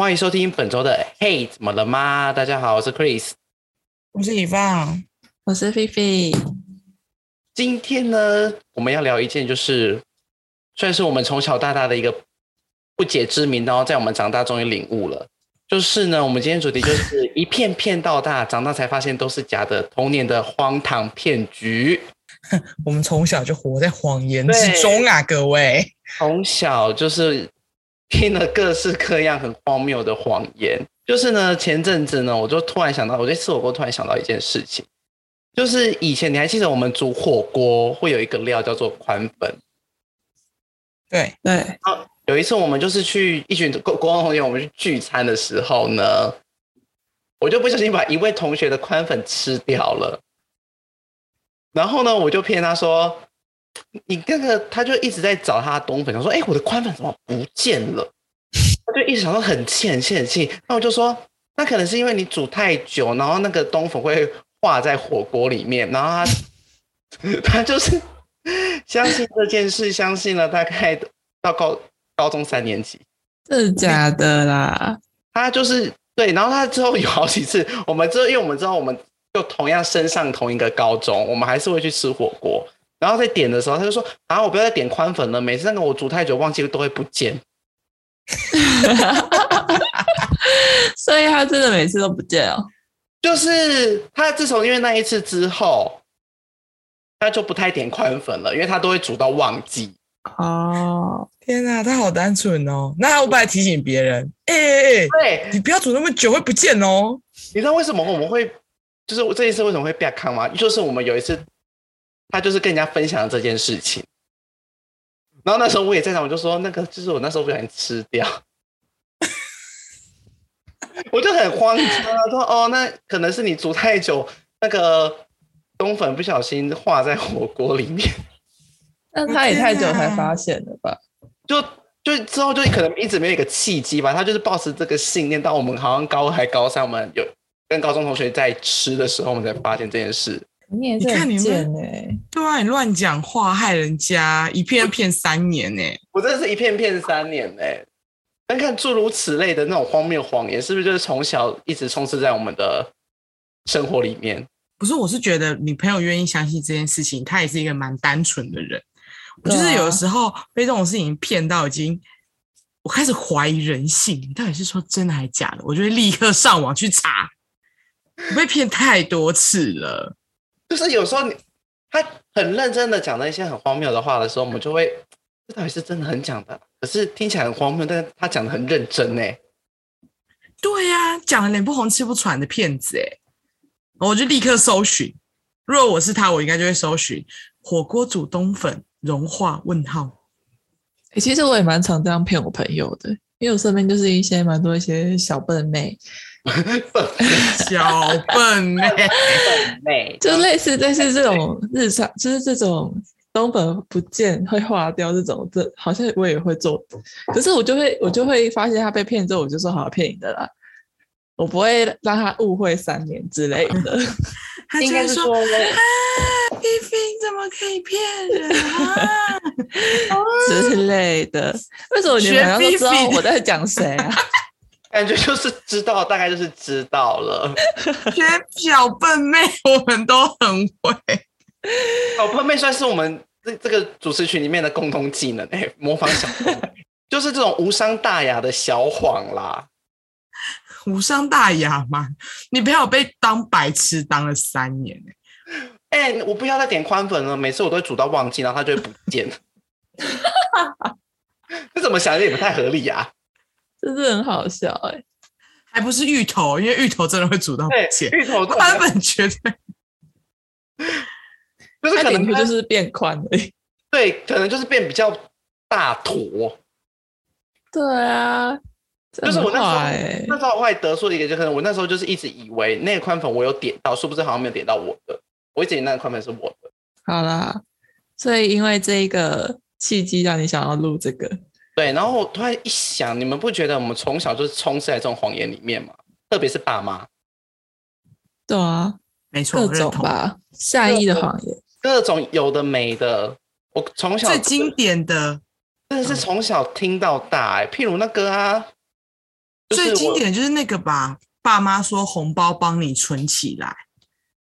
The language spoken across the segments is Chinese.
欢迎收听本周的《嘿，怎么了吗？》大家好，我是 Chris，我是李放，我是菲菲。今天呢，我们要聊一件，就是算是我们从小到大的一个不解之谜，然后在我们长大终于领悟了。就是呢，我们今天主题就是 一片骗到大，长大才发现都是假的，童年的荒唐骗局。我们从小就活在谎言之中啊，各位，从小就是。听了各式各样很荒谬的谎言，就是呢，前阵子呢，我就突然想到，我在吃火锅，突然想到一件事情，就是以前你还记得我们煮火锅会有一个料叫做宽粉？对对。然后有一次我们就是去一群国国中同学，我们去聚餐的时候呢，我就不小心把一位同学的宽粉吃掉了，然后呢，我就骗他说。你那个，他就一直在找他的冬粉，他说：“哎、欸，我的宽粉怎么不见了？”他就一直想说很气、很气、很气。那我就说：“那可能是因为你煮太久，然后那个冬粉会化在火锅里面。”然后他 他就是相信这件事，相信了大概到高高中三年级，是假的啦。他就是对，然后他之后有好几次，我们之后因为我们知道我们就同样升上同一个高中，我们还是会去吃火锅。然后在点的时候，他就说：“啊，我不要再点宽粉了。每次那个我煮太久，忘记了都会不见。”所以他真的每次都不见哦。就是他自从因为那一次之后，他就不太点宽粉了，因为他都会煮到忘记。哦，天哪，他好单纯哦。那我本来提醒别人，哎哎哎，对，你不要煮那么久，会不见哦。你知道为什么我们会，就是我这一次为什么会变康吗？就是我们有一次。他就是跟人家分享这件事情，然后那时候我也在场，我就说那个就是我那时候不小心吃掉，我就很慌张啊，说哦，那可能是你煮太久，那个冬粉不小心化在火锅里面，那他也太久才发现了吧？就就之后就可能一直没有一个契机吧，他就是抱持这个信念，到我们好像高还高三，我们有跟高中同学在吃的时候，我们才发现这件事。你也是很贱哎！对啊，你乱讲话害人家，一骗骗三年呢！我真的是一骗骗三年呢！但看诸如此类的那种荒谬谎言，是不是就是从小一直充斥在我们的生活里面？不是，我是觉得你朋友愿意相信这件事情，他也是一个蛮单纯的人。我就是有的时候被这种事情骗到，已经我开始怀疑人性，你到底是说真的还是假的？我就会立刻上网去查。我被骗太多次了。就是有时候你他很认真的讲了一些很荒谬的话的时候，我们就会这到底是真的很讲的，可是听起来很荒谬，但是他讲的很认真呢。对呀、啊，讲的脸不红气不喘的骗子哎，我就立刻搜寻。如果我是他，我应该就会搜寻火锅煮冬粉融化问号。哎，其实我也蛮常这样骗我朋友的，因为我身边就是一些蛮多一些小笨妹。小笨妹，就类似类似这种日常，就是这种东本不见会化掉这种，这好像我也会做，可是我就会我就会发现他被骗之后，我就说好骗你的啦，我不会让他误会三年之类的。他应该是说啊，菲菲怎么可以骗人啊 之类的？为什么你们好像都知道我在讲谁啊？感觉就是知道，大概就是知道了。学小笨妹，我们都很会。小笨妹算是我们这这个主持群里面的共同技能哎，模仿小笨妹，就是这种无伤大雅的小谎啦。无伤大雅嘛？你不要被当白痴当了三年哎！哎，我不要再点宽粉了，每次我都会煮到忘记，然后它就会不见。这怎么想也不太合理呀、啊？真是很好笑哎、欸，还不是芋头，因为芋头真的会煮到不见。芋头宽粉绝对，就是可能就是变宽而已。对，可能就是变比较大坨。对啊，就是我那时候、欸、那时候我还得出一个，就可能我那时候就是一直以为那个宽粉我有点到，殊不是好像没有点到我的，我一直以为那个宽粉是我的。好啦，所以因为这一个契机让你想要录这个，对，然后我突然一想，你们不觉得我们从小就是充斥在这种谎言里面吗？特别是爸妈。对啊，没错，各种吧，善意的谎言，各种有的没的，我从小最经典的。真的是从小听到大哎、欸，譬如那个啊，最经典就是那个吧，爸妈说红包帮你存起来。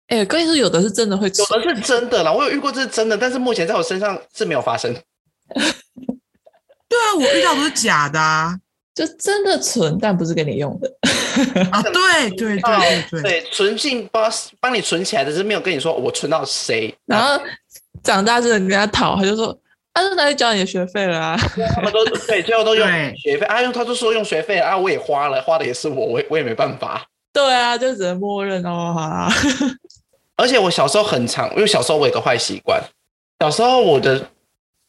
哎、欸，跟你说有的是真的会存，有的是真的啦，我有遇过这是真的，但是目前在我身上是没有发生。对啊，我遇到都是假的啊，就真的存，但不是给你用的。啊，对对对对对，对，存进帮帮你存起来的，是没有跟你说我存到谁，然后长大之后跟他讨，他就说。他是哪里交你的学费了啊？他们都 对，最后都用学费啊，用他就说用学费啊，我也花了，花的也是我，我也我也没办法。对啊，就只能默认哦，好啦。而且我小时候很长，因为小时候我有个坏习惯，小时候我的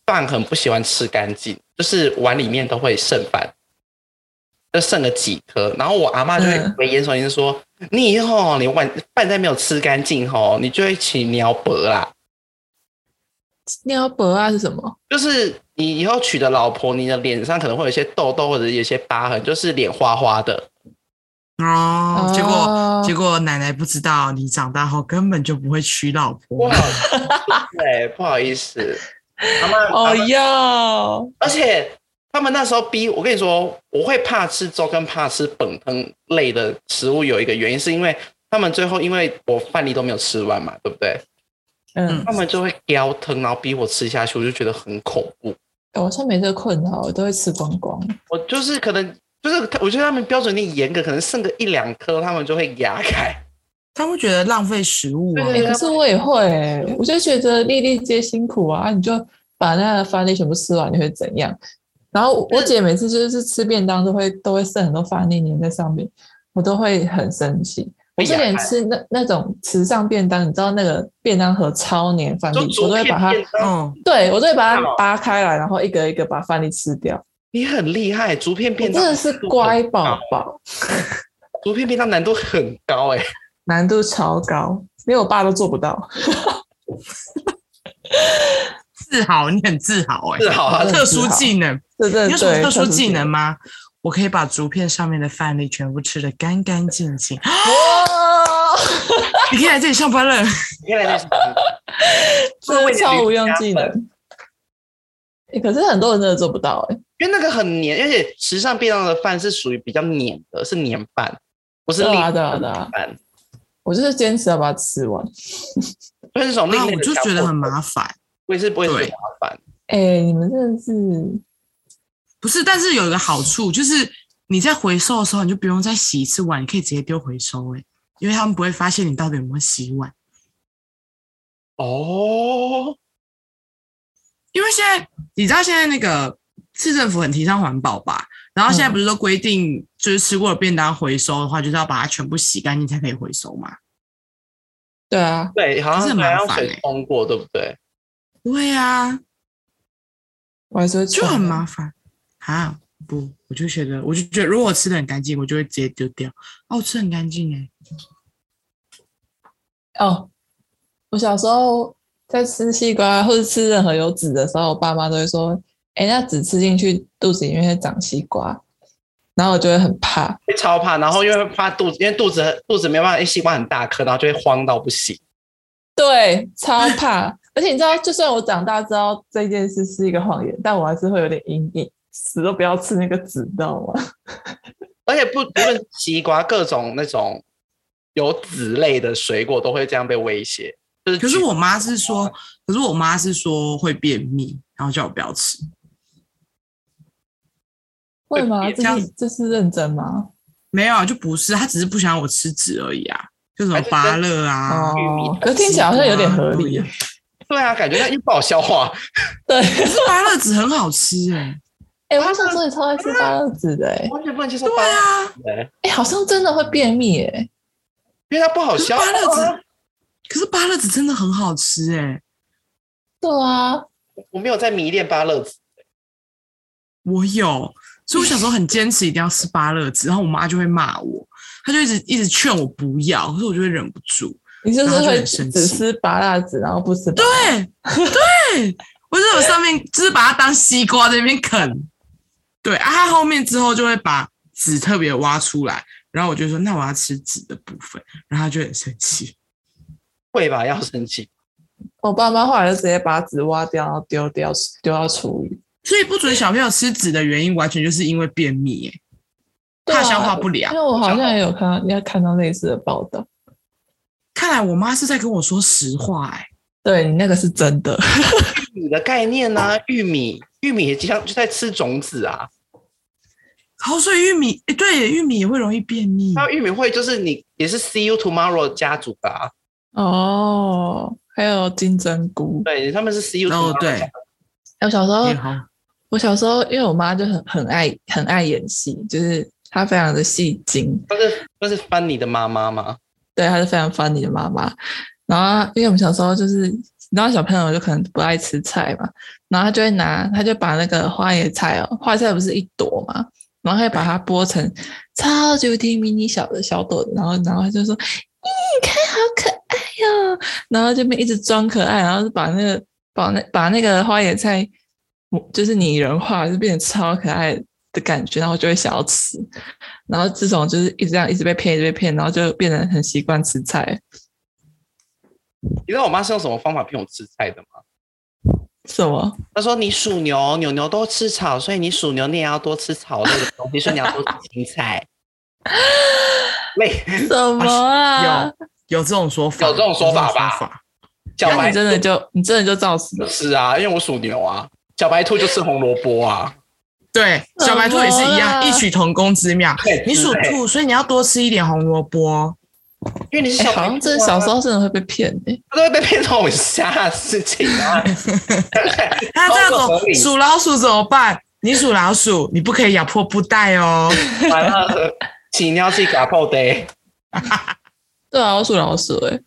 饭很不喜欢吃干净，就是碗里面都会剩饭，就剩了几颗，然后我阿妈就会危言耸听说：“嗯、你以后你碗饭再没有吃干净吼，你就会起尿白啦。”尿白啊是什么？就是你以后娶的老婆，你的脸上可能会有一些痘痘或者有一些疤痕，就是脸花花的。哦，结果结果奶奶不知道，你长大后根本就不会娶老婆。对，不好意思，他们 哦要，而且他们那时候逼我跟你说，我会怕吃粥跟怕吃本汤类的食物，有一个原因是因为他们最后因为我饭粒都没有吃完嘛，对不对？嗯，他们就会叼疼，然后逼我吃下去，我就觉得很恐怖。我像没这个困扰，我都会吃光光。我就是可能就是，我觉得他们标准有点严格，可能剩个一两颗，他们就会压开。他们觉得浪费食物啊。欸、可是我也会、欸，我就觉得粒粒皆辛苦啊，你就把那个饭粒全部吃完，你会怎样？然后我姐每次就是吃便当都会都会剩很多饭粒粘在上面，我都会很生气。我之前吃那那种时尚便当，你知道那个便当盒超黏饭粒，我都会把它，嗯，对我都会把它扒开来，然后一个一个把饭粒吃掉。你很厉害，竹片便当真的是乖宝宝。竹片便当难度很高哎、欸，难度超高，连我爸都做不到。自豪，你很自豪哎、欸，自豪啊，特殊技能，对对对，你有什么特殊技能吗？我可以把竹片上面的饭粒全部吃得干干净净。哇！你可以来这里上班了。你可以来这里上班。这是超无用技能。欸，可是很多人真的做不到哎，因为那个很黏，而且时尚便当的饭是属于比较黏的，是黏饭，不是拉的饭。我就是坚持要把它吃完。那种另类的，我就觉得很麻烦。我也是不会觉得麻烦。哎、欸，你们真的是。不是，但是有一个好处，就是你在回收的时候，你就不用再洗一次碗，你可以直接丢回收，哎，因为他们不会发现你到底有没有洗碗。哦，因为现在你知道现在那个市政府很提倡环保吧？然后现在不是都规定，就是吃过的便当回收的话，就是要把它全部洗干净才可以回收嘛？对啊，对，好像是蛮要水冲过，对不对？对啊，我还说就很麻烦。啊不，我就觉得，我就觉得，如果我吃的很干净，我就会直接丢掉。哦，我吃很干净哎。哦，我小时候在吃西瓜或者吃任何有籽的时候，我爸妈都会说：“哎，那籽吃进去肚子里面会长西瓜。”然后我就会很怕，会超怕。然后因为怕肚子，因为肚子肚子没办法，因为西瓜很大颗，然后就会慌到不行。对，超怕。而且你知道，就算我长大知道这件事是一个谎言，但我还是会有点阴影。死都不要吃那个籽，知道吗？而且不不论西瓜，各种那种有籽类的水果都会这样被威胁。就是，可是我妈是说，可是我妈是说会便秘，然后叫我不要吃。会吗？这是这是认真吗？没有啊，就不是，他只是不想让我吃纸而已啊，就什么芭乐啊，哦，可是听起来好像有点合理。对啊，感觉它又不好消化。对，可是芭乐籽很好吃 哎，欸。哎、欸，我小时候也超爱吃芭乐籽的，哎，完全不能接受芭乐籽。哎，哎，好像真的会便秘，哎，因为它不好消化。芭乐籽，可是芭乐籽真的很好吃，哎。对啊，我没有在迷恋芭乐籽。我有，所以我小时候很坚持一定要吃芭乐籽，然后我妈就会骂我，她就一直一直劝我不要，可是我就会忍不住。你就是会只吃芭乐籽，然后不吃。对对，我就我上面就是把它当西瓜在那边啃。对啊，它后面之后就会把籽特别挖出来，然后我就说那我要吃籽的部分，然后他就很生气。会吧？要生气。我爸妈后来就直接把籽挖掉，然后丢掉，丢到厨余。所以不准小朋友吃籽的原因，完全就是因为便秘，怕消化不良。因为我好像也有看到，要看到类似的报道。看来我妈是在跟我说实话，哎，对，你那个是真的。玉米的概念呢、啊？玉米，玉米也经常就在吃种子啊。好，所以玉米，哎，对，玉米也会容易便秘。那玉米会就是你也是 See You Tomorrow 家族的啊。哦，还有金针菇，对，他们是 See You Tomorrow。对，我小时候，我小时候，因为我妈就很很爱很爱演戏，就是她非常的戏精。她是她是 Funny 的妈妈吗？对，她是非常 Funny 的妈妈。然后，因为我们小时候就是，你知道小朋友就可能不爱吃菜嘛，然后她就会拿，她就把那个花椰菜哦，花椰菜不是一朵嘛，然后她就把它剥成超级无敌迷你小的小朵，然后，然后她就说。咦，你看好可爱哟、哦！然后就边一直装可爱，然后就把那个把那把那个花野菜，就是拟人化，就变成超可爱的感觉，然后就会想要吃。然后自从就是一直这样，一直被骗，一直被骗，然后就变得很习惯吃菜。你知道我妈是用什么方法骗我吃菜的吗？什么？她说你属牛，牛牛都吃草，所以你属牛，你也要多吃草类的东西，所以你要多吃青菜。什么啊？有有这种说法？有这种说法吧？小白你真的就你真的就照死了？是啊，因为我属牛啊。小白兔就吃红萝卜啊。对，小白兔也是一样，异曲同工之妙。你属兔，所以你要多吃一点红萝卜。因为你是小、啊欸，好像真的小时候真的会被骗诶、欸，都会被骗这种瞎事情啊。他这种属老鼠怎么办？你属老鼠，你不可以咬破布袋哦。完了。起尿是嘎破的，对啊，我属老鼠诶，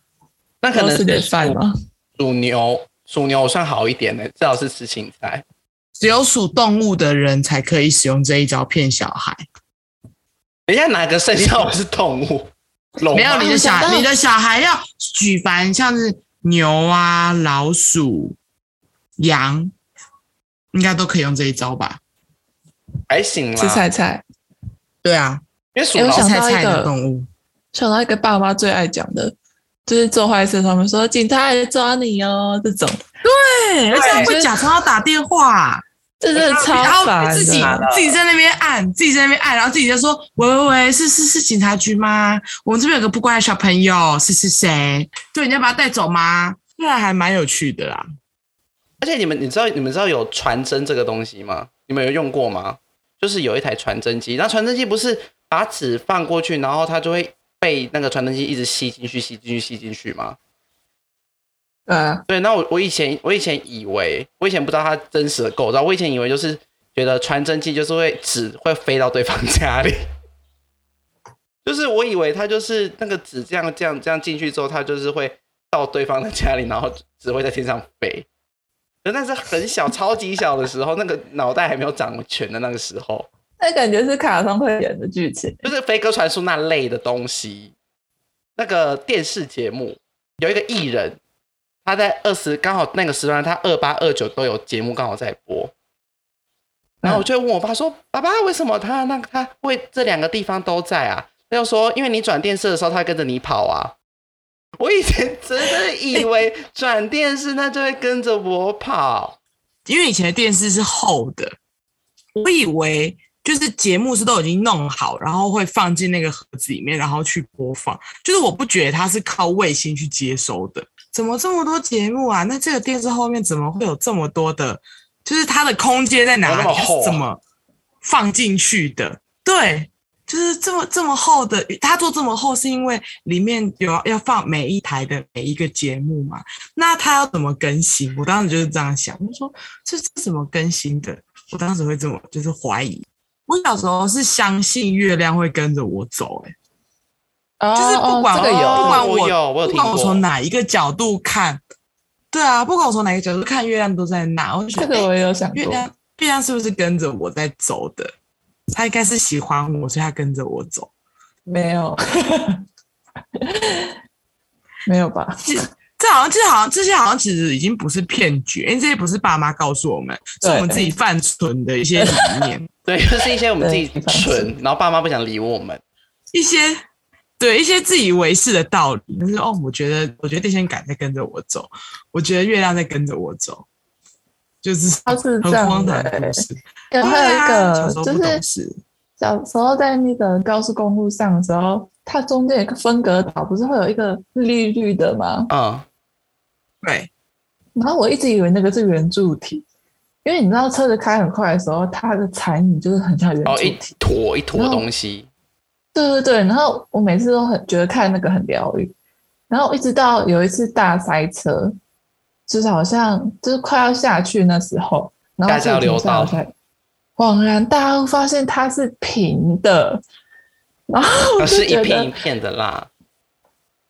那可能是点饭吗？属牛，属牛我算好一点的，至少是吃青菜。只有属动物的人才可以使用这一招骗小孩。等一下哪个生肖是动物？没有你的小，你的小孩要举凡像是牛啊、老鼠、羊，应该都可以用这一招吧？还行啦，吃菜菜，对啊。因为属老菜菜的动物，想到一个爸妈最爱讲的，就是做坏事，他们说警察来抓你哦，这种。对，而且还会假装要打电话，这真的超烦。自己自己在那边按，自己在那边按，然后自己就说：“喂喂喂，是是是警察局吗？我们这边有个不乖的小朋友，是是谁？对，你要把他带走吗？”那还蛮有趣的啦。而且你们，你知道你们知道有传真这个东西吗？你们有用过吗？就是有一台传真机，那传真机不是。把纸放过去，然后它就会被那个传真机一直吸进去、吸进去、吸进去吗？嗯，对。那我我以前我以前以为，我以前不知道它真实的构造，我以前以为就是觉得传真机就是会纸会飞到对方家里，就是我以为它就是那个纸这样这样这样进去之后，它就是会到对方的家里，然后只会在天上飞。那是很小、超级小的时候，那个脑袋还没有长全的那个时候。那感觉是卡通会演的剧情，就是飞鸽传书那类的东西。那个电视节目有一个艺人，他在二十刚好那个时段，他二八二九都有节目刚好在播。然后我就问我爸说：“嗯、爸爸，为什么他那个他会这两个地方都在啊？”他就说：“因为你转电视的时候，他会跟着你跑啊。”我以前真的以为转电视那就会跟着我跑，因为以前的电视是厚的，我以为。就是节目是都已经弄好，然后会放进那个盒子里面，然后去播放。就是我不觉得它是靠卫星去接收的，怎么这么多节目啊？那这个电视后面怎么会有这么多的？就是它的空间在哪里？是怎么放进去的？对，就是这么这么厚的。它做这么厚是因为里面有要放每一台的每一个节目嘛？那它要怎么更新？我当时就是这样想，我说这是怎么更新的？我当时会这么就是怀疑。我小时候是相信月亮会跟着我走，欸，哎，就是不管我，不管我，不管我从哪一个角度看，对啊，不管我从哪个角度看，月亮都在那。我觉得，这个我也有想过，月亮，月亮是不是跟着我在走的？他应该是喜欢我，所以他跟着我走。没有，没有吧？这好像，这好像，这些好像其实已经不是骗局，因为这些不是爸妈告诉我们，是我们自己犯蠢的一些理念。对，就是一些我们 自己蠢，然后爸妈不想理我们，一些对一些自以为是的道理。就是哦，我觉得，我觉得电线杆在跟着我走，我觉得月亮在跟着我走，就是他是很荒唐的故事。对，还有一个就是小时候在那个高速公路上的时候，它中间有一个分隔岛，不是会有一个绿绿的吗？嗯。对，然后我一直以为那个是圆柱体，因为你知道车子开很快的时候，它的残影就是很像圆柱体，哦、一坨一坨东西。对对对，然后我每次都很觉得看那个很疗愈，然后一直到有一次大塞车，就是好像就是快要下去那时候，然后就停下来，恍然大悟，发现它是平的，然后它是一片一片的啦，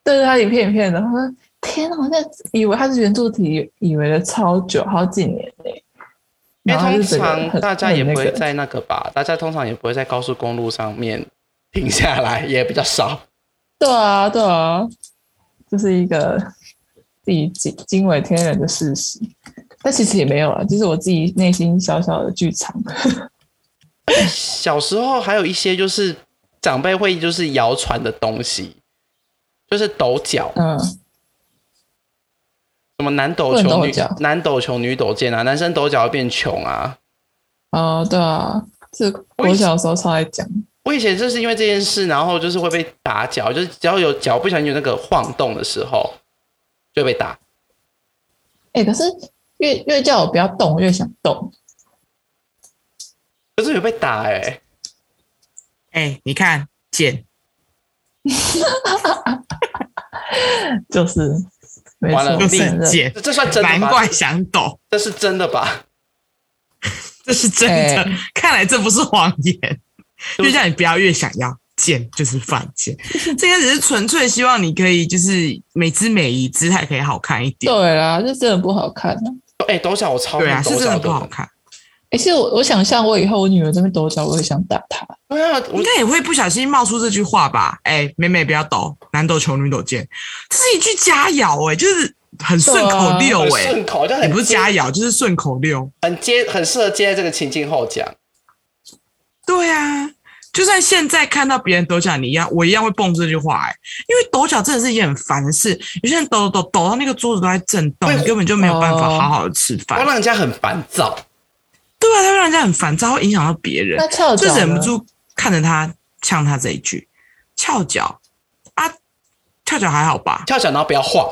对对，它一片一片的，他说。天哪！我在以为它是圆柱体，以为了超久，好几年嘞。因为通常大家也不会在那个吧，大家通常也不会在高速公路上面停下来，也比较少。对啊，对啊，这是一个自己惊惊为天人的事实。但其实也没有啊，就是我自己内心小小的剧场。小时候还有一些就是长辈会就是谣传的东西，就是抖脚。嗯。什么男抖穷女男抖穷女抖贱啊？男生抖脚会变穷啊？哦，对啊，这我小时候超爱讲。我以前就是因为这件事，然后就是会被打脚，就是只要有脚不小心有那个晃动的时候，就被打。哎、欸，可是越越叫我不要动，越想动。可是有被打哎、欸！哎、欸，你看，贱，就是。完了，就是贱，这算真的吗？难怪想抖，这是真的吧？这是真的，欸、看来这不是谎言。就叫你不要越想要贱，就是犯贱。这个只是纯粹希望你可以就是美姿美仪，姿态可以好看一点。对啦，这真的不好看。哎、欸，抖脚我超对啊，是真的不好看。哎、欸，其实我我想象我以后我女儿这边抖脚，我也想打她。对啊，应该也会不小心冒出这句话吧？哎、欸，妹妹不要抖，男抖穷，女抖贱，这是一句佳谣哎，就是很顺口溜哎，顺、啊、口就很也不是佳谣，就是顺口溜，很接，很适合接在这个情境后讲。对啊，就算现在看到别人抖脚，你一样，我一样会蹦这句话哎，因为抖脚真的是一件很烦的事，有些人抖抖抖到那个桌子都在震动，你根本就没有办法好好的吃饭，会让人家很烦躁。对啊，他会让人家很烦躁，会影响到别人，就忍不住看着他呛他这一句，翘脚啊，翘脚还好吧？翘脚然后不要晃。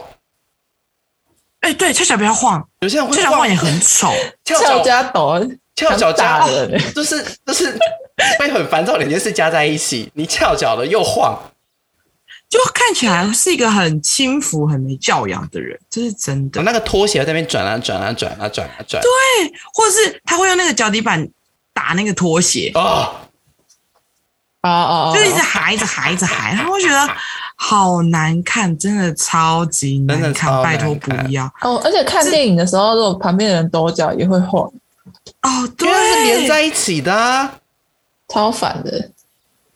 哎，对，翘脚不要晃，有些人会翘脚晃也很丑，翘加抖，翘脚加的，就是就是会很烦躁，两件事加在一起，你翘脚了又晃。就看起来是一个很轻浮、很没教养的人，这是真的。那个拖鞋在那边转啊转啊转啊转啊转，对，或者是他会用那个脚底板打那个拖鞋。哦。哦哦，就一直喊，一直喊，一直喊，他会觉得好难看，真的超级难看，拜托不要。哦。而且看电影的时候，如果旁边的人抖脚也会晃。哦，对，是连在一起的，啊，超烦的。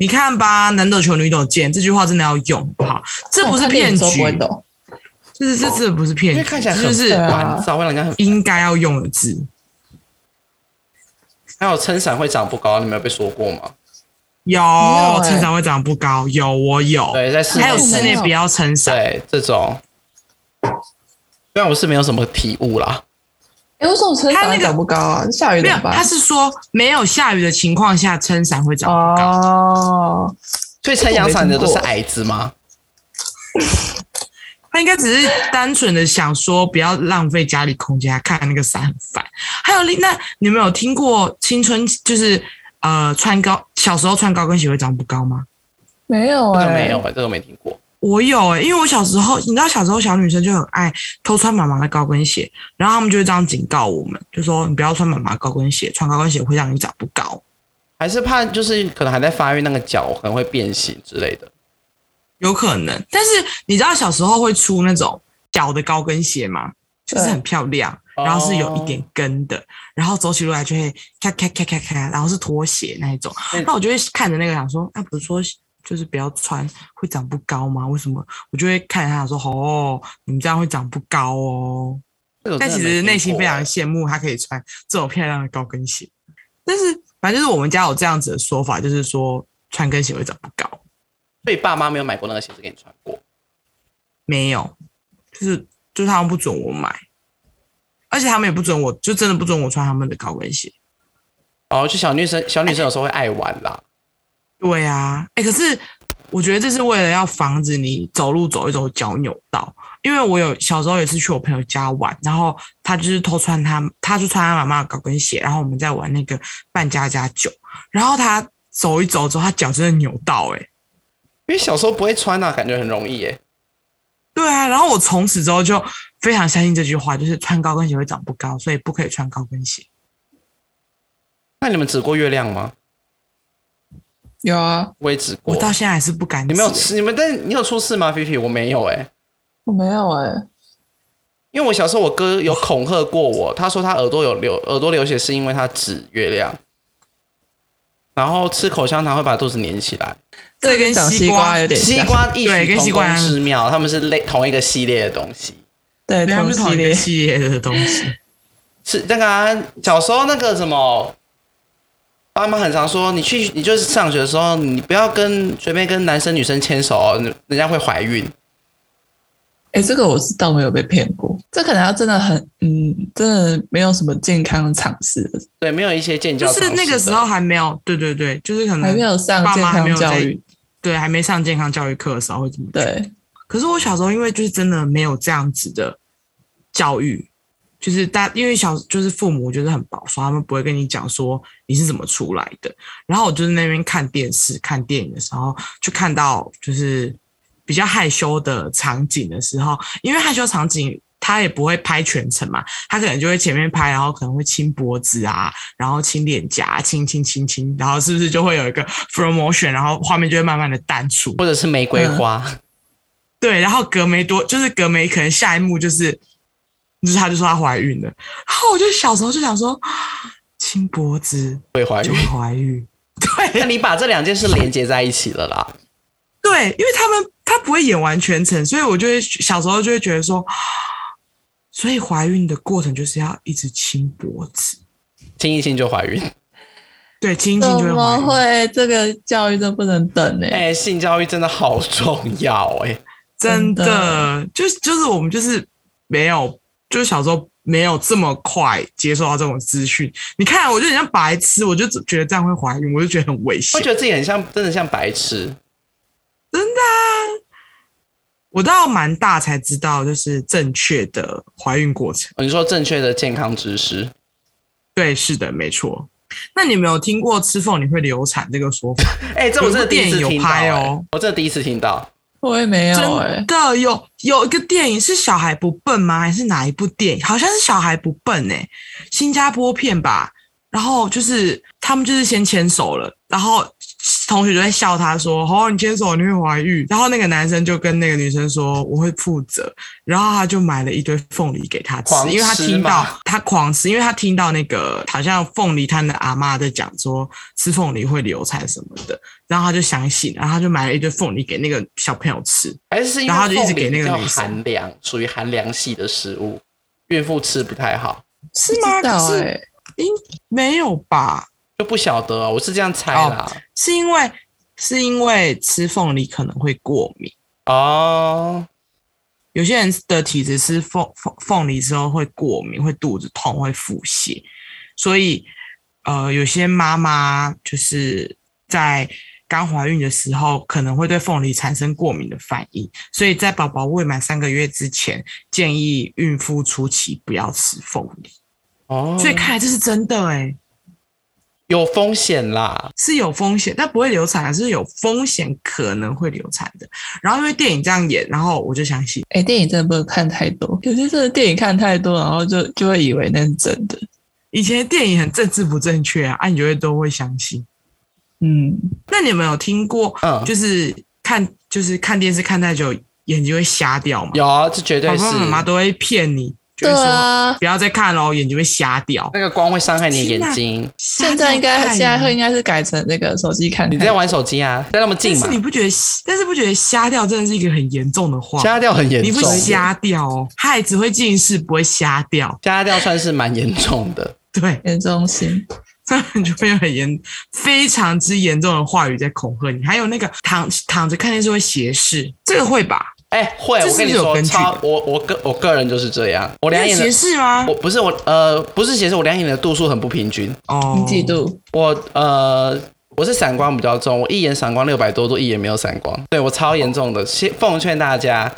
你看吧，男抖穷，女抖贱，这句话真的要用，好不好？这不是骗局，这是这这不是骗局，因为看起来就是烦躁，会让人家很应该要用的字。还有撑伞会长不高，你们有被说过吗？有，撑伞会长不高，有我有。对，在室内还有室内不要撑伞，对这种，虽然我是没有什么体悟啦。哎，为什么撑伞长不高啊？下雨怎么办？他是说没有下雨的情况下，撑伞会长不高。哦，所以撑阳伞的都是矮子吗？他应该只是单纯的想说，不要浪费家里空间，看那个伞很烦。还有另，那你们有听过青春就是呃穿高小时候穿高跟鞋会长不高吗？没有哎、欸，没有哎、欸，这个没听过。我有诶、欸，因为我小时候，你知道小时候小女生就很爱偷穿妈妈的高跟鞋，然后他们就会这样警告我们，就说你不要穿妈妈高跟鞋，穿高跟鞋会让你长不高，还是怕就是可能还在发育，那个脚可能会变形之类的，有可能。但是你知道小时候会出那种脚的高跟鞋吗？就是很漂亮，然后是有一点跟的，然后走起路来就会咔咔咔咔咔，然后是拖鞋那一种。那我就会看着那个想说，那不是说就是不要穿会长不高吗？为什么？我就会看着他说，哦，你们这样会长不高哦。但其实内心非常羡慕他可以穿这种漂亮的高跟鞋。但是反正就是我们家有这样子的说法，就是说穿跟鞋会长不高。所以爸妈没有买过那个鞋子给你穿过？没有，就是就是他们不准我买，而且他们也不准我，就真的不准我穿他们的高跟鞋。哦，就小女生，小女生有时候会爱玩啦。对啊，哎，可是我觉得这是为了要防止你走路走一走脚扭到，因为我有小时候也是去我朋友家玩，然后他就是偷穿他，他就穿他妈妈的高跟鞋，然后我们在玩那个扮家家酒，然后他走一走之后，他脚真的扭到，哎，因为小时候不会穿啊，感觉很容易，哎。对啊，然后我从此之后就非常相信这句话，就是穿高跟鞋会长不高，所以不可以穿高跟鞋。那你们指过月亮吗？有啊，我也只过。我到现在还是不敢。你没有吃？你们但你有出事吗？菲菲，我没有哎、欸，我没有哎、欸，因为我小时候我哥有恐吓过我，他说他耳朵有流耳朵流血是因为他指月亮，然后吃口香糖会把肚子粘起来。这跟西瓜有点像，西瓜异曲同工之妙，他们是类同一个系列的东西。对，他们是同一个系列的东西。是那个、啊、小时候那个什么，爸妈很常说，你去你就是上学的时候，你不要跟随便跟男生女生牵手，人家会怀孕。哎，这个我知道，我有被骗过。这可能要真的很，嗯，真的没有什么健康的常识。对，没有一些健教，就是那个时候还没有，对对对，就是可能还没有上健康教育。对，还没上健康教育课的时候会怎么对。可是我小时候，因为就是真的没有这样子的教育，就是大，因为小就是父母就是很保守，他们不会跟你讲说你是怎么出来的。然后我就是那边看电视、看电影的时候，就看到就是比较害羞的场景的时候，因为害羞场景。他也不会拍全程嘛，他可能就会前面拍，然后可能会亲脖子啊，然后亲脸颊，亲亲亲亲，然后是不是就会有一个 slow motion，然后画面就会慢慢的淡出，或者是玫瑰花，嗯、对，然后隔没多，就是隔没可能下一幕就是，就是他就说他怀孕了，然后我就小时候就想说，亲脖子会怀孕，就会怀孕，对，那你把这两件事连接在一起了啦，对，因为他们他不会演完全程，所以我就会小时候就会觉得说。所以怀孕的过程就是要一直亲脖子，亲一亲就怀孕。对，亲一亲就会怀孕。怎么会？这个教育真不能等呢？哎，性教育真的好重要哎，真的，真的就是就是我们就是没有，就是小时候没有这么快接受到这种资讯。你看，我就很像白痴，我就觉得这样会怀孕，我就觉得很危险。我觉得自己很像，真的像白痴，真的啊。我到蛮大才知道，就是正确的怀孕过程。你说正确的健康知识？对，是的，没错。那你有没有听过吃凤梨会流产这个说法？哎、欸，这我真的第一次听到、欸、电影有拍哦，我这第一次听到。我也没有、欸，真的有有一个电影是小孩不笨吗？还是哪一部电影？好像是小孩不笨诶、欸，新加坡片吧。然后就是他们就是先牵手了，然后。同学就在笑他说：“哦，你牵手你会怀孕。”然后那个男生就跟那个女生说：“我会负责。”然后他就买了一堆凤梨给他吃，因为他听到他狂吃，因为他听到那个好像凤梨摊的阿妈在讲说吃凤梨会流产什么的，然后他就相信，然后他就买了一堆凤梨给那个小朋友吃，还是因为然后他就一直给那个女生寒凉，属于寒凉系的食物，孕妇吃不太好，是吗？可是应没有吧？就不晓得，我是这样猜的，哦、是因为是因为吃凤梨可能会过敏哦。有些人的体质吃凤凤凤梨之后会过敏，会肚子痛，会腹泻，所以呃，有些妈妈就是在刚怀孕的时候可能会对凤梨产生过敏的反应，所以在宝宝未满三个月之前，建议孕妇初期不要吃凤梨哦。所以看来这是真的哎、欸。有风险啦，是有风险，但不会流产，是有风险可能会流产的。然后因为电影这样演，然后我就相信。哎，电影真的不能看太多，有些真的电影看太多，然后就就会以为那是真的。以前电影很政治不正确啊，啊，你就会都会相信。嗯，那你有没有听过？嗯，就是看就是看电视看太久，眼睛会瞎掉吗？有啊，这绝对是。爸爸妈妈都会骗你。就会说啊，不要再看喽，眼睛会瞎掉。那个光会伤害你的眼睛。现在应该现在会应该是改成那个手机看，看。你在玩手机啊？在那么近嘛？但是你不觉得？但是不觉得瞎掉真的是一个很严重的话？瞎掉很严重。你不瞎掉哦，他也只会近视，不会瞎掉。瞎掉算是蛮严重的，对，严重性。这样就会有很严、非常之严重的话语在恐吓你。还有那个躺躺着看电视会斜视，这个会吧？哎、欸，会。我跟你说，超我我个我个人就是这样。我两眼斜视吗？我不是我呃不是斜视，我两眼的度数很不平均。哦，几度？我呃我是散光比较重，我一眼散光六百多度，一眼没有散光。对我超严重的，先奉劝大家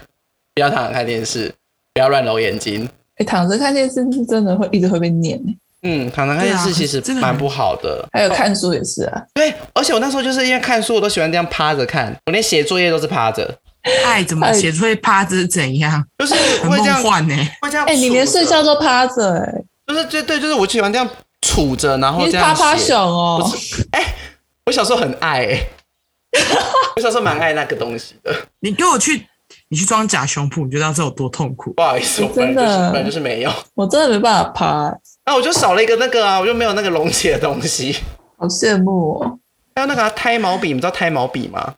不要躺着看电视，不要乱揉眼睛。哎、欸，躺着看电视是真的会一直会被念。嗯，躺着看电视其实蛮不好的，还有看书也是啊。对，而且我那时候就是因为看书，我都喜欢这样趴着看，我连写作业都是趴着。哎，怎么写作业趴着是怎样？就是会这样换呢？会这样？哎、欸，你连睡觉都趴着哎？就是对对，就是我喜欢这样杵着，然后这样趴趴熊哦。哎、欸，我小时候很爱、欸，我小时候蛮爱那个东西的。你给我去。你去装假胸脯，你就知道这有多痛苦。不好意思，我本来就是、真的，本来就是没有。我真的没办法趴。那我就少了一个那个啊，我就没有那个隆起的东西。好羡慕哦。还有那个、啊、胎毛笔，你知道胎毛笔吗？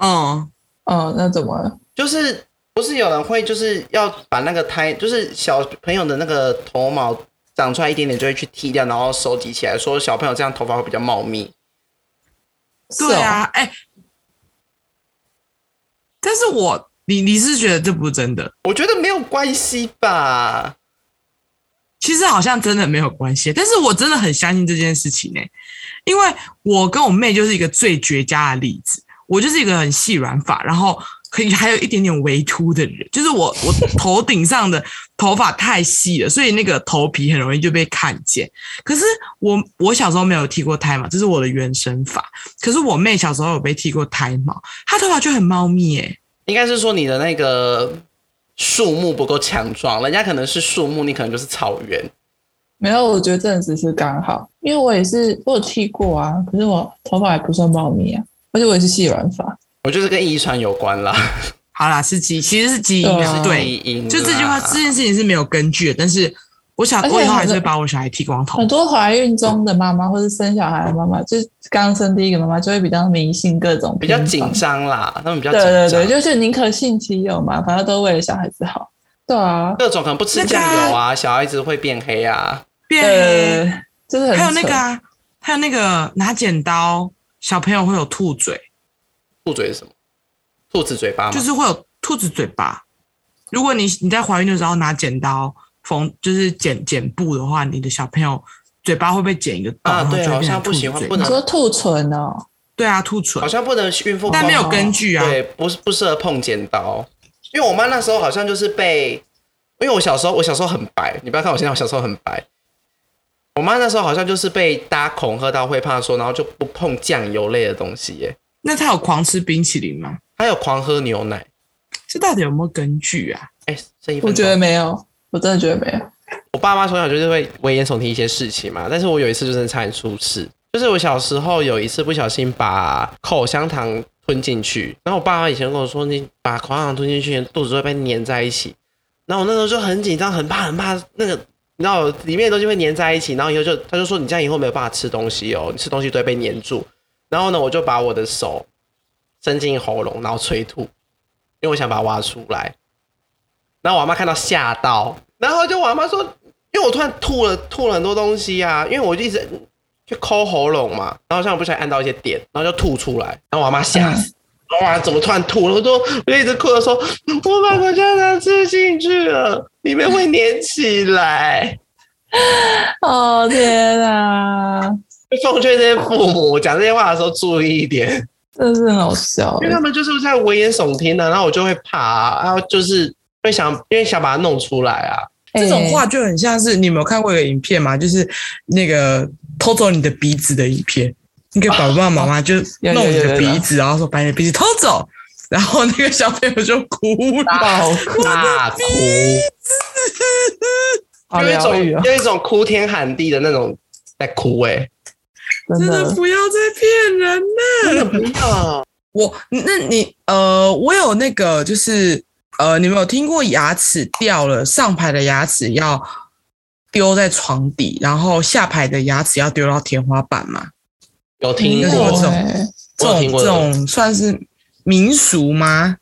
嗯嗯，那怎么了？就是不是有人会就是要把那个胎，就是小朋友的那个头毛长出来一点点，就会去剃掉，然后收集起来，说小朋友这样头发会比较茂密。对啊，哎、欸。但是我，你你是觉得这不是真的？我觉得没有关系吧。其实好像真的没有关系，但是我真的很相信这件事情呢、欸，因为我跟我妹就是一个最绝佳的例子。我就是一个很细软发，然后可以还有一点点微秃的人，就是我我头顶上的 头发太细了，所以那个头皮很容易就被看见。可是我我小时候没有剃过胎毛，这是我的原生发。可是我妹小时候有被剃过胎毛，她头发就很茂密诶。应该是说你的那个树木不够强壮，人家可能是树木，你可能就是草原。没有，我觉得这只是刚好，因为我也是我有剃过啊，可是我头发还不算茂密啊。而且我也是细软发，我就是跟遗传有关啦。好啦，是基，其实是基因，对，就这句话，这件事情是没有根据的。但是我想，我以后还是会把我小孩剃光头。很多怀孕中的妈妈，或是生小孩的妈妈，就是刚生第一个妈妈，就会比较迷信各种，比较紧张啦。他们比较紧张，对对对，就是宁可信其有嘛，反正都为了小孩子好。对啊，各种可能不吃酱油啊，小孩子会变黑啊，变黑，就是很还有那个啊，还有那个拿剪刀。小朋友会有兔嘴，兔嘴是什么？兔子嘴巴吗？就是会有兔子嘴巴。如果你你在怀孕的时候拿剪刀缝，就是剪剪布的话，你的小朋友嘴巴会被剪一个洞啊？对，好像不行，不能说兔唇哦。对啊，兔唇好像不能孕妇，但没有根据啊。对，不是不适合碰剪刀。因为我妈那时候好像就是被，因为我小时候我小时候很白，你不要看我现在，我小时候很白。我妈那时候好像就是被大家恐吓到会怕说，然后就不碰酱油类的东西耶。那她有狂吃冰淇淋吗？她有狂喝牛奶，这到底有没有根据啊？哎、欸，我觉得没有，我真的觉得没有。我爸妈从小就是会危言耸听一些事情嘛，但是我有一次就是差点出事，就是我小时候有一次不小心把口香糖吞进去，然后我爸妈以前跟我说，你把口香糖吞进去，肚子会被粘在一起，然后我那时候就很紧张，很怕，很怕那个。然后里面的东西会粘在一起，然后以后就他就说，你这样以后没有办法吃东西哦，你吃东西都会被粘住。然后呢，我就把我的手伸进喉咙，然后催吐，因为我想把它挖出来。然后我妈看到吓到，然后就我妈说，因为我突然吐了吐了很多东西啊，因为我就一直去抠喉咙嘛，然后像我不小心按到一些点，然后就吐出来。然后我妈吓死，哇，怎么突然吐了？我说我就一直哭着说，我把口香糖吃进去了。里面会粘起来，哦天啊！奉劝这些父母讲这些话的时候注意一点，真的是很好笑，因为他们就是在危言耸听的，然后我就会怕啊，然后就是会想，因为想把它弄出来啊。这种话就很像是你有没有看过一个影片吗？就是那个偷走你的鼻子的影片，那个爸爸妈妈就弄你的鼻子，然后说把你的鼻子偷走。然后那个小朋友就哭了，大哭，有一种有一种哭天喊地的那种在哭哎、欸，真的。不要再骗人了，真的不要。我那你呃，我有那个就是呃，你们有听过牙齿掉了，上排的牙齿要丢在床底，然后下排的牙齿要丢到天花板吗？有听过这种欸这种这种算是民俗吗？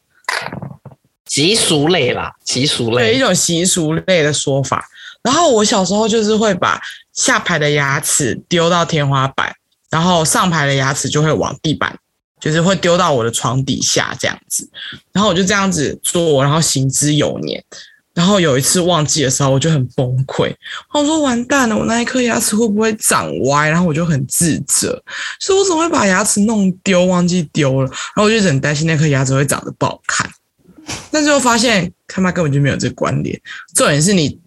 习俗类啦，习俗类对，一种习俗类的说法。然后我小时候就是会把下排的牙齿丢到天花板，然后上排的牙齿就会往地板，就是会丢到我的床底下这样子。然后我就这样子做，然后行之有年。然后有一次忘记的时候，我就很崩溃。我说完蛋了，我那一颗牙齿会不会长歪？然后我就很自责，说我怎么会把牙齿弄丢，忘记丢了。然后我就很担心那颗牙齿会长得不好看。但最后发现他妈根本就没有这个关联。重点是你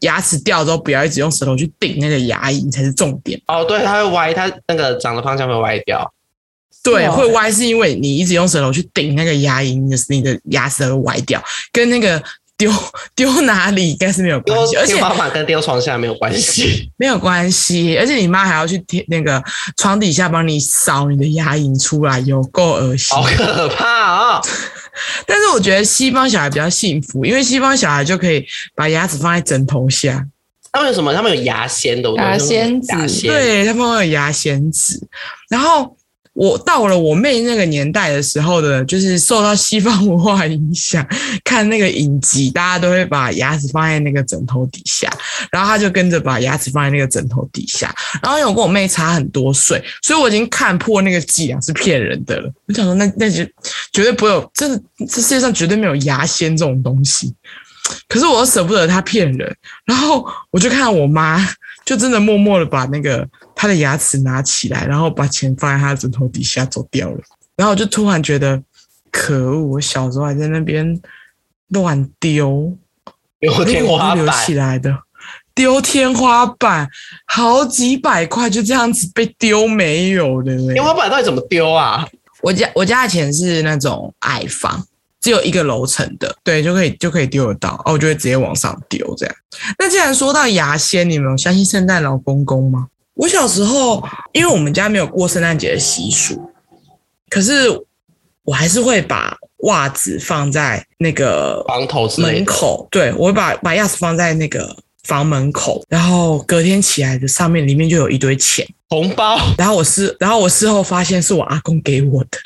牙齿掉之后，不要一直用舌头去顶那个牙龈才是重点。哦，对，它会歪，它那个长的方向会歪掉。对，哇会歪是因为你一直用舌头去顶那个牙龈，你的你的牙齿会歪掉，跟那个丢 丢哪里应该是没有关丢系，而且天花板跟丢床下没有关系。没有关系，而且你妈还要去贴那个床底下帮你扫你的牙龈出来，有够恶心。好可怕啊、哦！但是我觉得西方小孩比较幸福，因为西方小孩就可以把牙齿放在枕头下，他们有什么？他们有牙仙的，牙仙子对他们会有牙仙子，然后。我到了我妹那个年代的时候的，就是受到西方文化影响，看那个影集，大家都会把牙齿放在那个枕头底下，然后她就跟着把牙齿放在那个枕头底下。然后因为我跟我妹差很多岁，所以我已经看破那个伎俩是骗人的了。我想说那，那那绝对不会有，真的这世界上绝对没有牙仙这种东西。可是我又舍不得她骗人，然后我就看我妈，就真的默默的把那个。他的牙齿拿起来，然后把钱放在他的枕头底下走掉了。然后我就突然觉得，可恶！我小时候还在那边乱丢，丢天花留起来的，丢天花板，好几百块就这样子被丢没有了。天花板到底怎么丢啊？我家我家的钱是那种矮房，只有一个楼层的，对，就可以就可以丢得到。哦，我就会直接往上丢这样。那既然说到牙仙，你们有相信圣诞老公公吗？我小时候，因为我们家没有过圣诞节的习俗，可是我还是会把袜子放在那个房头门口。对，我会把把钥匙放在那个房门口，然后隔天起来的上面里面就有一堆钱红包。然后我事，然后我事后发现是我阿公给我的，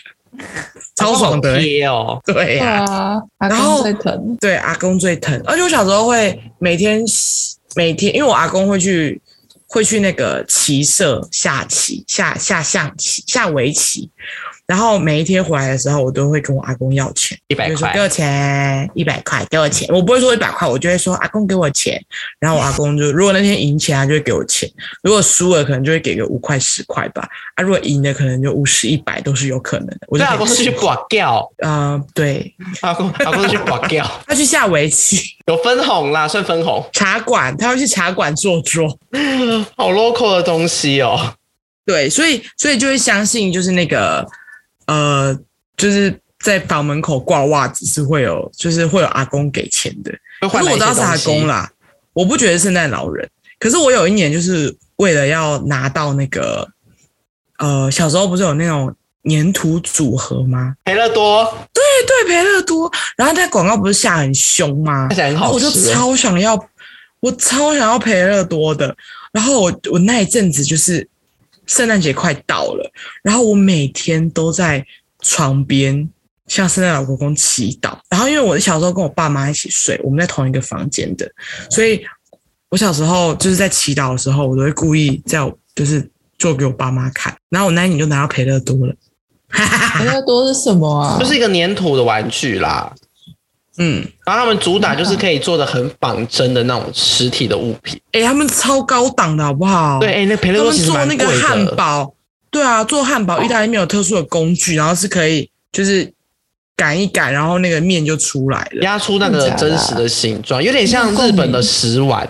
超爽的哦。对呀、啊，然后最疼。对，阿公最疼。而且我小时候会每天每天，因为我阿公会去。会去那个棋社下棋、下下象棋、下围棋，然后每一天回来的时候，我都会跟我阿公要钱，一百块，给我钱，一百块，给我钱。我不会说一百块，我就会说阿公给我钱。然后我阿公就如果那天赢钱，他就会给我钱；如果输了，可能就会给个五块、十块吧。啊，如果赢的，可能就五十、一百都是有可能的。我就阿公是去刮掉，呃，对，阿公阿公是去刮掉，他去下围棋，有分红啦，算分红。茶馆，他要去茶馆坐坐。好 local 的东西哦，对，所以所以就会相信，就是那个呃，就是在房门口挂袜子是会有，就是会有阿公给钱的。可是我知道是阿公啦，我不觉得圣诞老人。可是我有一年就是为了要拿到那个呃，小时候不是有那种粘土组合吗？培乐多，对对，培乐多。然后那广告不是下很凶吗？很好，我就超想要，我超想要培乐多的。然后我我那一阵子就是圣诞节快到了，然后我每天都在床边向圣诞老公公祈祷。然后因为我小时候跟我爸妈一起睡，我们在同一个房间的，所以我小时候就是在祈祷的时候，我都会故意在就是做给我爸妈看。然后我那一年就拿到培乐多了。培乐多是什么啊？就是一个粘土的玩具啦。嗯，然后他们主打就是可以做的很仿真的那种实体的物品。哎、欸，他们超高档的好不好？对，哎、欸，那培乐多其实蛮贵的。他们做那个汉堡，对啊，做汉堡，意大利面有特殊的工具，然后是可以就是擀一擀，然后那个面就出来了，压出那个真实的形状，有点像日本的食玩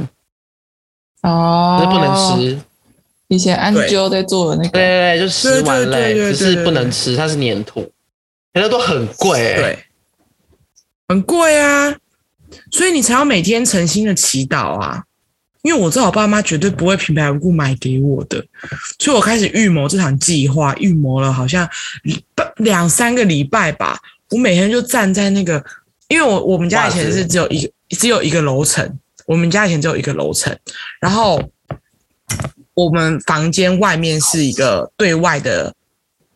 哦，是不能吃。以前安啾在做的那个，对对对，就食玩类，只是不能吃，它是粘土，培乐多很贵、欸，对。很贵啊，所以你才要每天诚心的祈祷啊！因为我知道我爸妈绝对不会平白无故买给我的，所以我开始预谋这场计划，预谋了好像两三个礼拜吧。我每天就站在那个因为我我们家以前是只有一个只有一个楼层，我们家以前只有一个楼层，然后我们房间外面是一个对外的。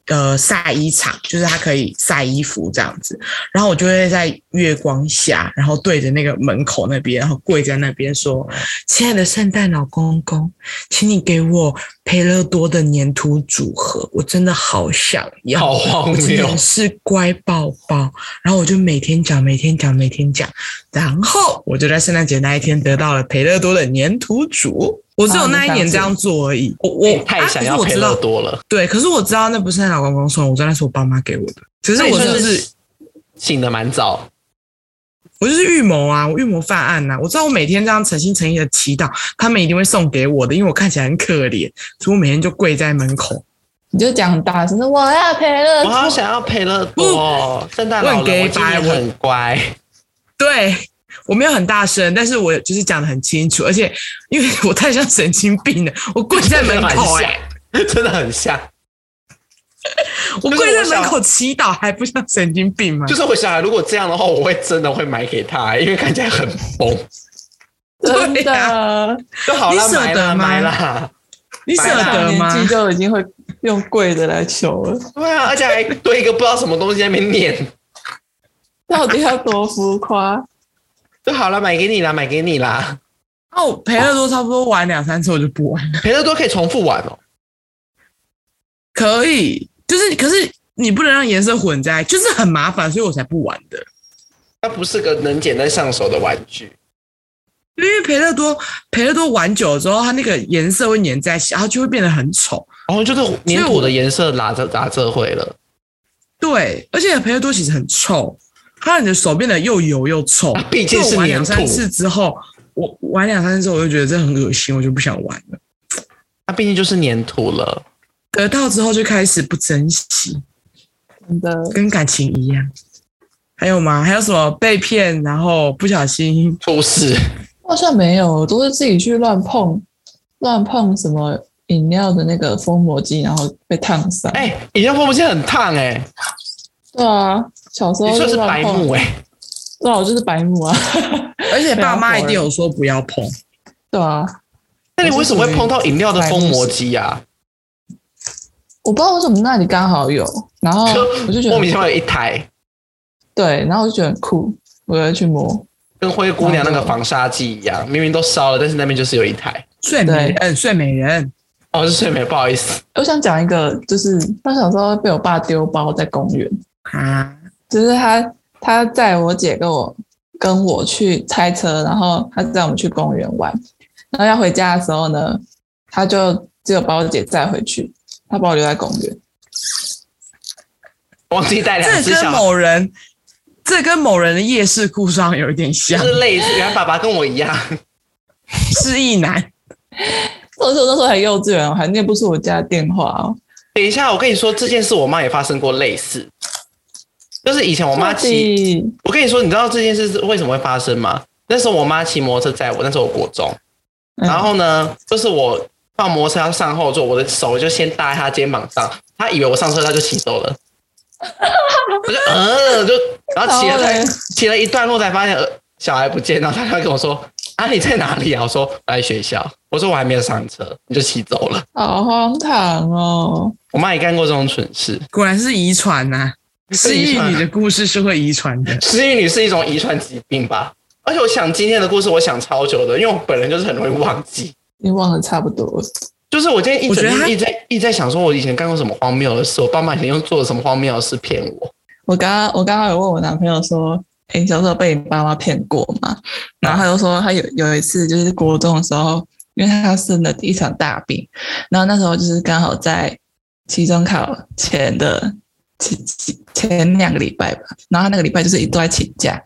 呃，晒衣场就是它可以晒衣服这样子，然后我就会在月光下，然后对着那个门口那边，然后跪在那边说：“亲爱的圣诞老公公，请你给我培乐多的粘土组合，我真的好想要，好荒谬，是乖宝宝。”然后我就每天讲，每天讲，每天讲，然后我就在圣诞节那一天得到了培乐多的粘土组。我只有那一年这样做而已。我我太想要培乐多了。对，可是我知道那不是老公公送，我知道那是我爸妈给我的。只是我就是醒的蛮早，我就是预谋啊，我预谋犯案呐。我知道我每天这样诚心诚意的祈祷，他们一定会送给我的，因为我看起来很可怜，所以我每天就跪在门口，你就讲很大声说我要培乐，我好想要培乐多。圣诞老人，我很乖。对。我没有很大声，但是我就是讲的很清楚，而且因为我太像神经病了，我跪在门口，欸，哎，真的很像。我跪在门口祈祷，还不像神经病吗？就是我想，如果这样的话，我会真的会买给他，欸，因为看起来很疯。真的，就好了，你舍得吗？买了，你舍得吗？年纪就已经会用跪的来求了。对啊，而且还堆一个不知道什么东西在那边念，到底要多浮夸？就好了，买给你啦，买给你啦。哦，培乐多差不多玩两三次我就不玩了。培乐多可以重复玩哦，可以，就是可是你不能让颜色混在，就是很麻烦，所以我才不玩的。它不是个能简单上手的玩具，因为培乐多培乐多玩久了之后，它那个颜色会粘在一起，然后就会变得很丑。哦，就是粘土的颜色拿着打这会了。对，而且培乐多其实很臭。它让你的手变得又油又臭，毕竟是粘土。玩两三次之后，我玩两三次之后，我就觉得这很恶心，我就不想玩了。它毕竟就是粘土了，得到之后就开始不珍惜，真的跟感情一样。还有吗？还有什么被骗，然后不小心出事？好像没有，都是自己去乱碰，乱碰什么饮料的那个封膜机，然后被烫伤。哎、欸，饮料封膜机很烫哎、欸。对啊，小时候就是白目哎、欸，对啊，我就是白目啊，而且 爸妈一定有说不要碰，对啊，那你为什么会碰到饮料的封膜机呀？我不知道为什么那里刚好有，然后 我就觉得莫名其妙有一台，对，然后我就觉得很酷，我就去摸，跟灰姑娘那个防沙剂一样，明明都烧了，但是那边就是有一台睡美人，睡美人。哦，是睡美，不好意思，我想讲一个，就是他小时候被我爸丢包在公园。啊，就是他，他载我姐跟我跟我去拆车，然后他载我们去公园玩，然后要回家的时候呢，他就只有把我姐载回去，他把我留在公园，忘记带两只小。这跟某人，这跟某人的夜市故事上有一点像，是类似。原来爸爸跟我一样，失忆男。那时候那时候还幼稚园，我还念不出我家的电话哦。等一下，我跟你说这件事，我妈也发生过类似。就是以前我妈骑，我跟你说，你知道这件事是为什么会发生吗？那时候我妈骑摩托车载我，那时候我国中，然后呢，就是我放摩托车要上后座，我的手就先搭在她肩膀上，她以为我上车，她就骑走了。我就嗯，就然后骑了骑了一段路才发现小孩不见，然后她就跟我说：“啊，你在哪里啊？”我说：“我在学校。”我说：“我还没有上车，你就骑走了。”好荒唐哦！我妈也干过这种蠢事，果然是遗传呐。失忆女的故事是会遗传的，失忆女是一种遗传疾病吧？而且我想今天的故事，我想超久的，因为我本人就是很容易忘记，你忘的差不多了。就是我今天一整天一直在一直在想，说我以前干过什么荒谬的事，我爸妈以前又做了什么荒谬的事骗我。我刚刚我刚刚有问我男朋友说，哎，你小时候被你爸妈骗过吗？然后他就说他有有一次就是国中的时候，因为他生了一场大病，然后那时候就是刚好在期中考前的。前前两个礼拜吧，然后他那个礼拜就是一直在请假，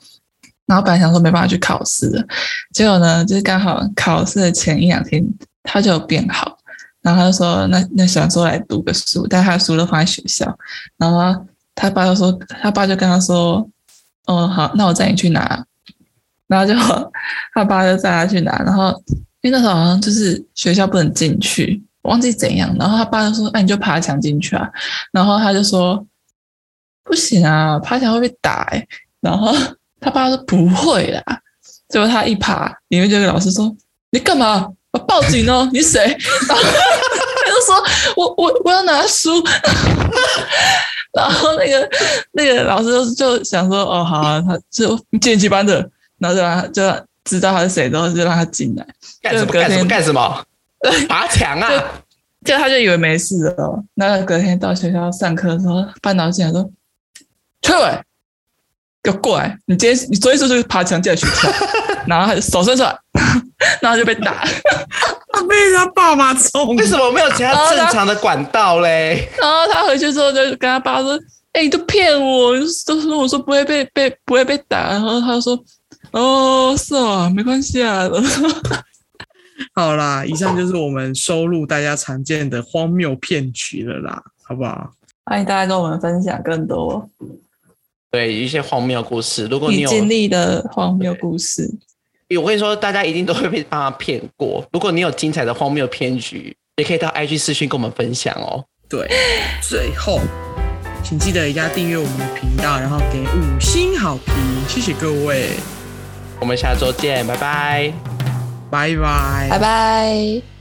然后本来想说没办法去考试的，结果呢，就是刚好考试的前一两天他就有变好，然后他就说那那想说来读个书，但他书都放在学校，然后他爸就说他爸就跟他说，哦好，那我载你去拿，然后就他爸就载他去拿，然后因为那时候好像就是学校不能进去，忘记怎样，然后他爸就说那你就爬墙进去啊，然后他就说。不行啊，爬墙会被打哎、欸，然后他爸说不会啦，结果他一爬，里面就跟老师说：“你干嘛？我报警哦！你谁？”然后他就说：“我我我要拿书。”然后那个那个老师就就想说：“哦，好啊，他就几几班的，然后就让他就知道他是谁，然后就让他进来。干什么？干什么？干什么？爬墙啊！就他就以为没事了。那隔天到学校上课的时候，班导进来说：‘崔伟。’要过来！你今天你昨天是不是爬墙进来学校？然后他就手伸出来，然后就被打，被他爸妈揍。为什么没有其他正常的管道嘞？然后他回去之后就跟他爸说：“哎、欸，你都骗我，都说我说不会被被不会被打。”然后他就说：“哦，是哦，没关系啊。”好啦，以上就是我们收录大家常见的荒谬骗局了啦，好不好？欢迎大家跟我们分享更多。对一些荒谬故事，如果你有经历的荒谬故事，我跟你说，大家一定都会被爸妈骗过。如果你有精彩的荒谬骗局，也可以到 IG 私讯跟我们分享哦。对，最后请记得一定要订阅我们的频道，然后给五星好评，谢谢各位。我们下周见，拜拜，拜拜，拜拜。